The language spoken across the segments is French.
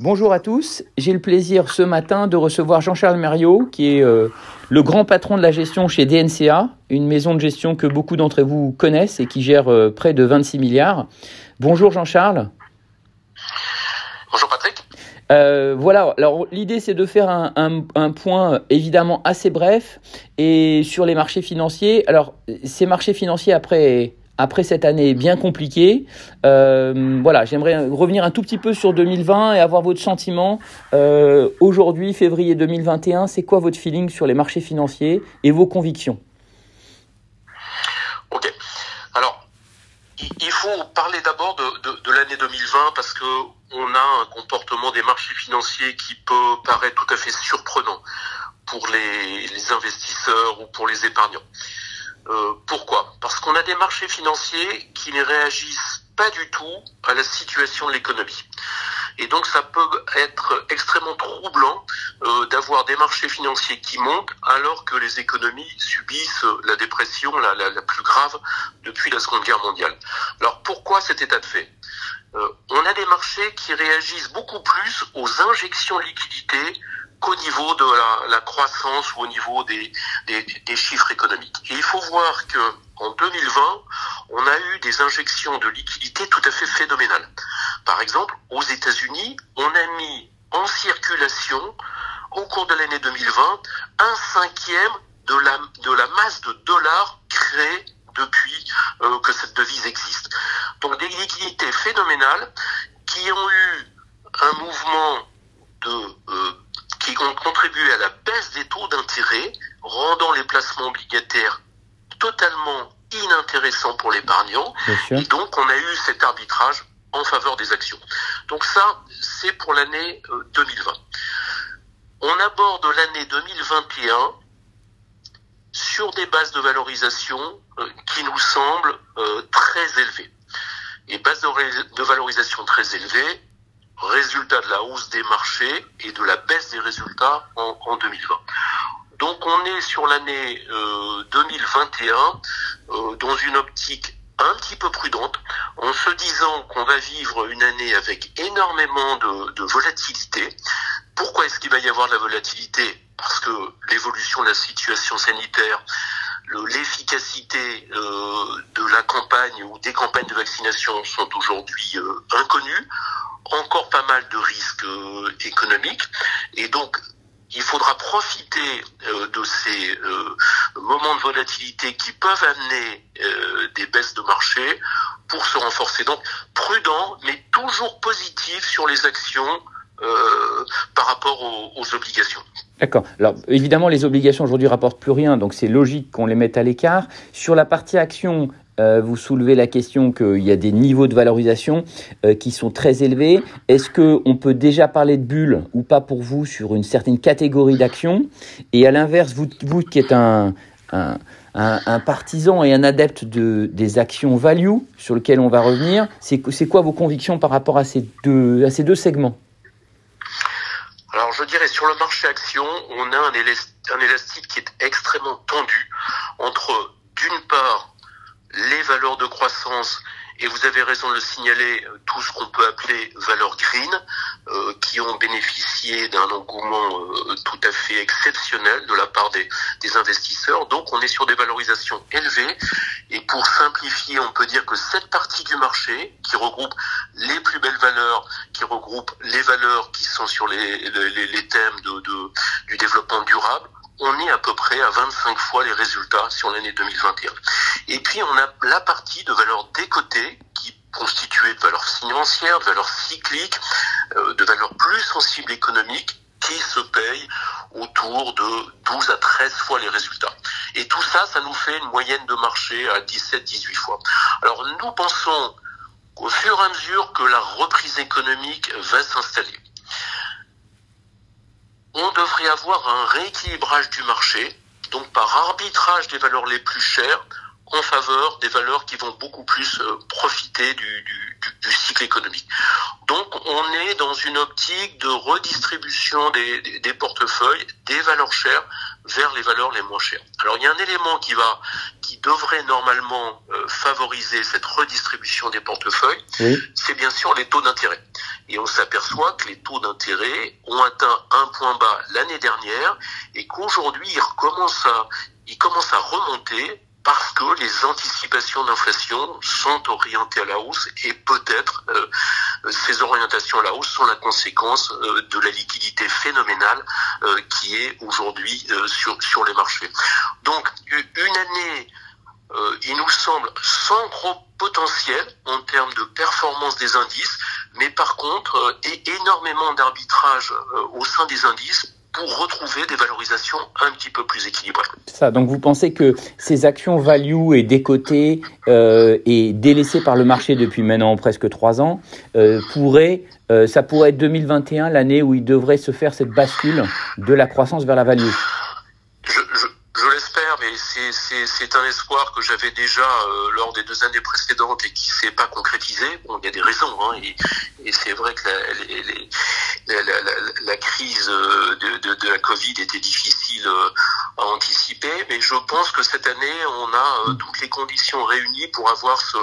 Bonjour à tous, j'ai le plaisir ce matin de recevoir Jean-Charles Mériot, qui est euh, le grand patron de la gestion chez DNCA, une maison de gestion que beaucoup d'entre vous connaissent et qui gère euh, près de 26 milliards. Bonjour Jean-Charles. Bonjour Patrick. Euh, voilà, alors l'idée c'est de faire un, un, point évidemment assez bref et sur les marchés financiers. Alors ces marchés financiers après après cette année bien compliquée. Euh, voilà, j'aimerais revenir un tout petit peu sur 2020 et avoir votre sentiment. Euh, aujourd'hui, février 2021, c'est quoi votre feeling sur les marchés financiers et vos convictions? Ok. Alors, il faut parler d'abord de, l'année 2020 parce que on a un comportement des marchés financiers qui peut paraître tout à fait surprenant pour les investisseurs ou pour les épargnants. Euh, pourquoi? Parce qu'on a des marchés financiers qui ne réagissent pas du tout à la situation de l'économie. Et donc ça peut être extrêmement troublant euh, d'avoir des marchés financiers qui montent alors que les économies subissent la dépression la, plus grave depuis la Seconde Guerre mondiale. Alors pourquoi cet état de fait? Euh, On a des marchés qui réagissent beaucoup plus aux injections de liquidités qu'au niveau de la, croissance ou au niveau des, des, des, chiffres économiques. Et il faut voir que en 2020, on a eu des injections de liquidités tout à fait phénoménales. Par exemple, aux États-Unis, on a mis en circulation au cours de l'année 2020 un cinquième de la, de la masse de dollars créée depuis euh, que cette devise existe. Donc des liquidités phénoménales qui ont eu un mouvement de euh, qui ont contribué à la baisse des taux d'intérêt, rendant les placements obligataires totalement inintéressants pour l'épargnant. Et donc, on a eu cet arbitrage en faveur des actions. Donc ça, c'est pour l'année 2020. Euh, on aborde l'année 2021 sur des bases de valorisation euh, qui nous semblent euh, très élevées. Et bases de valorisation très élevées, résultat de la hausse des marchés et de la baisse des résultats en, en 2020. Donc on est sur l'année euh, 2021 euh, dans une optique un petit peu prudente, en se disant qu'on va vivre une année avec énormément de, de volatilité. Pourquoi est-ce qu'il va y avoir de la volatilité? Parce que l'évolution de la situation sanitaire, l'efficacité euh, de la campagne ou des campagnes de vaccination sont aujourd'hui euh, inconnues encore pas mal de risques euh, économiques et donc il faudra profiter euh, de ces euh, moments de volatilité qui peuvent amener des baisses de marché pour se renforcer. Donc prudent, mais toujours positif sur les actions par rapport aux, obligations. D'accord. Alors évidemment, les obligations aujourd'hui rapportent plus rien, donc c'est logique qu'on les mette à l'écart. Sur la partie action, euh, vous soulevez la question qu'il y a des niveaux de valorisation euh, qui sont très élevés. Est-ce qu'on peut déjà parler de bulle ou pas pour vous sur une certaine catégorie d'actions Et à l'inverse, vous, qui êtes un, partisan et un adepte de, des actions value sur lesquelles on va revenir, c'est quoi vos convictions par rapport à ces deux, à ces deux segments? Alors je dirais sur le marché action, on a un élastique qui est extrêmement tendu entre d'une part les valeurs de croissance, et vous avez raison de le signaler, euh, tout ce qu'on peut appeler valeurs green, euh, qui ont bénéficié d'un engouement euh, tout à fait exceptionnel de la part des, des, investisseurs. Donc on est sur des valorisations élevées. Et pour simplifier, on peut dire que cette partie du marché, qui regroupe les plus belles valeurs, qui regroupe les valeurs qui sont sur les, les, les thèmes de, de, du développement durable, on est à peu près à 25 fois les résultats sur l'année 2021. Et puis on a la partie de valeurs décotées qui constituée de valeurs financières, de valeurs cycliques, euh, de valeurs plus sensibles économiques qui se payent autour de 12 à 13 fois les résultats. Et tout ça, ça nous fait une moyenne de marché à 17-18 fois. Alors nous pensons qu'au fur et à mesure que la reprise économique va s'installer, on devrait avoir un rééquilibrage du marché, donc par arbitrage des valeurs les plus chères en faveur des valeurs qui vont beaucoup plus euh, profiter du, du, cycle économique. Donc on est dans une optique de redistribution des, des, portefeuilles, des valeurs chères vers les valeurs les moins chères. Alors il y a un élément qui va, qui devrait normalement euh, favoriser cette redistribution des portefeuilles, c'est bien sûr les taux d'intérêt. Et on s'aperçoit que les taux d'intérêt ont atteint un point bas l'année dernière et qu'aujourd'hui ils recommencent à, ils commencent à remonter parce que les anticipations d'inflation sont orientées à la hausse et peut-être euh, ces orientations à la hausse sont la conséquence euh, de la liquidité phénoménale euh, qui est aujourd'hui sur, sur les marchés. Donc une année, il nous semble, sans gros potentiel en termes de performance des indices, mais par contre, énormément d'arbitrage au sein des indices pour retrouver des valorisations un petit peu plus équilibrées. Ça, donc vous pensez que ces actions value et décotées euh, et délaissées par le marché depuis maintenant presque trois ans euh, pourraient, euh, ça pourrait être 2021 l'année où il devrait se faire cette bascule de la croissance vers la value? C'est un espoir que j'avais déjà euh, lors des deux années précédentes et qui s'est pas concrétisé. Bon, il y a des raisons, hein, et, c'est vrai que la, crise euh, de, la Covid était difficile euh, à anticiper, mais je pense que cette année, on a toutes les conditions réunies pour avoir ce,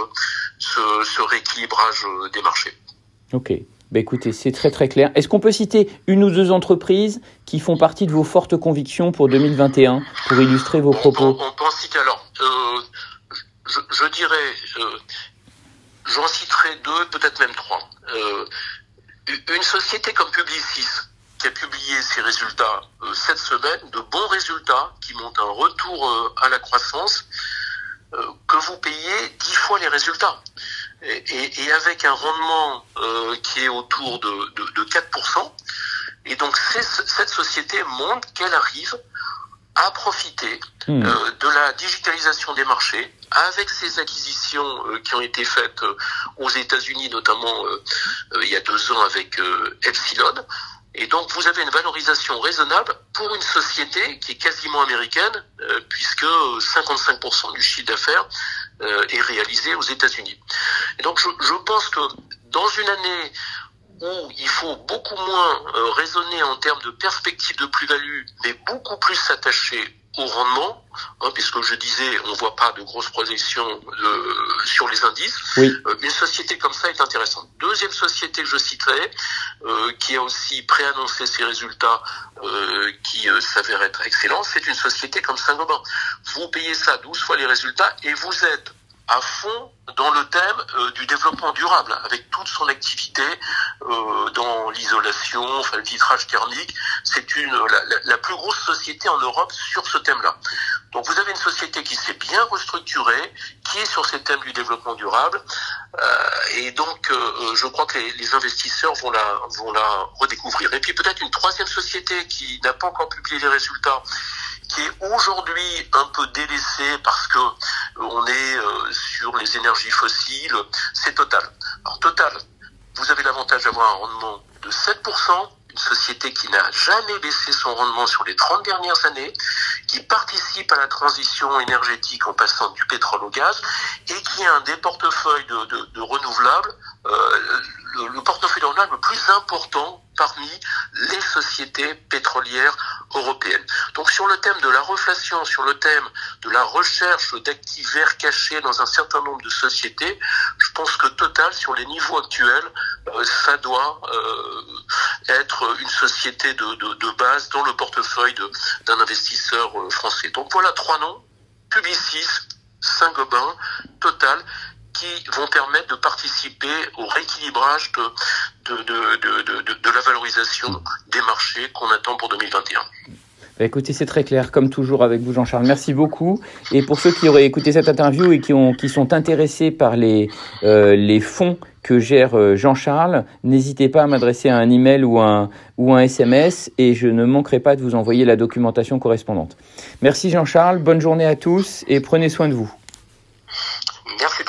ce, ce rééquilibrage des marchés. Ok. Bah écoutez, c'est très très clair. Est-ce qu'on peut citer une ou deux entreprises qui font partie de vos fortes convictions pour 2021 pour illustrer vos propos? On, peut en citer alors. Je, dirais, euh, j'en citerai deux, peut-être même trois. Euh, une société comme Publicis qui a publié ses résultats euh, cette semaine, de bons résultats, qui montrent un retour à la croissance, que vous payez dix fois les résultats et, et, avec un rendement euh, qui est autour de, de, de 4%. Et donc cette société montre qu'elle arrive à profiter hmm. euh, de la digitalisation des marchés avec ces acquisitions euh, qui ont été faites euh, aux États-Unis, notamment euh, il y a deux ans avec Epsilon. Et donc vous avez une valorisation raisonnable pour une société qui est quasiment américaine, puisque 55% du chiffre d'affaires euh, est réalisé aux États-Unis. Et donc je, je, pense que dans une année où il faut beaucoup moins euh, raisonner en termes de perspective de plus-value, mais beaucoup plus s'attacher au rendement, hein, puisque je disais, on voit pas de grosses projections de, sur les indices. Oui. Euh, une société comme ça est intéressante. Deuxième société que je citerai, euh, qui a aussi préannoncé ses résultats, euh, qui euh, s'avèrent être excellents, c'est une société comme Saint-Gobain. Vous payez ça 12 fois les résultats et vous êtes à fond dans le thème euh, du développement durable, avec toute son activité euh, dans l'isolation, enfin le vitrage thermique. C'est une la, la, plus grosse société en Europe sur ce thème-là. Donc vous avez une société qui s'est bien restructurée, qui est sur ces thèmes du développement durable, euh, et donc euh, je crois que les, les, investisseurs vont la vont la redécouvrir. Et puis peut-être une troisième société qui n'a pas encore publié les résultats qui est aujourd'hui un peu délaissé parce que on est euh, sur les énergies fossiles, c'est Total. Alors Total, vous avez l'avantage d'avoir un rendement de 7%, une société qui n'a jamais baissé son rendement sur les 30 dernières années, qui participe à la transition énergétique en passant du pétrole au gaz et qui a un des portefeuilles de, renouvelables, euh, le, le portefeuille de renouvelables le plus important parmi les sociétés pétrolières européennes. Donc sur le thème de la reflation, sur le thème de la recherche d'actifs verts cachés dans un certain nombre de sociétés, je pense que Total, sur les niveaux actuels, euh, ça doit euh, être une société de, de, de, base dans le portefeuille d'un investisseur euh, français. Donc voilà trois noms, Publicis, Saint-Gobain, Total, qui vont permettre de participer au rééquilibrage de, de, de, de la valorisation des marchés qu'on attend pour 2021. Bah, écoutez, c'est très clair, comme toujours avec vous, Jean-Charles. Merci beaucoup. Et pour ceux qui auraient écouté cette interview et qui, ont, qui sont intéressés par les, euh, les fonds que gère euh, Jean-Charles, n'hésitez pas à m'adresser un email ou un, ou un SMS et je ne manquerai pas de vous envoyer la documentation correspondante. Merci Jean-Charles, bonne journée à tous et prenez soin de vous. Merci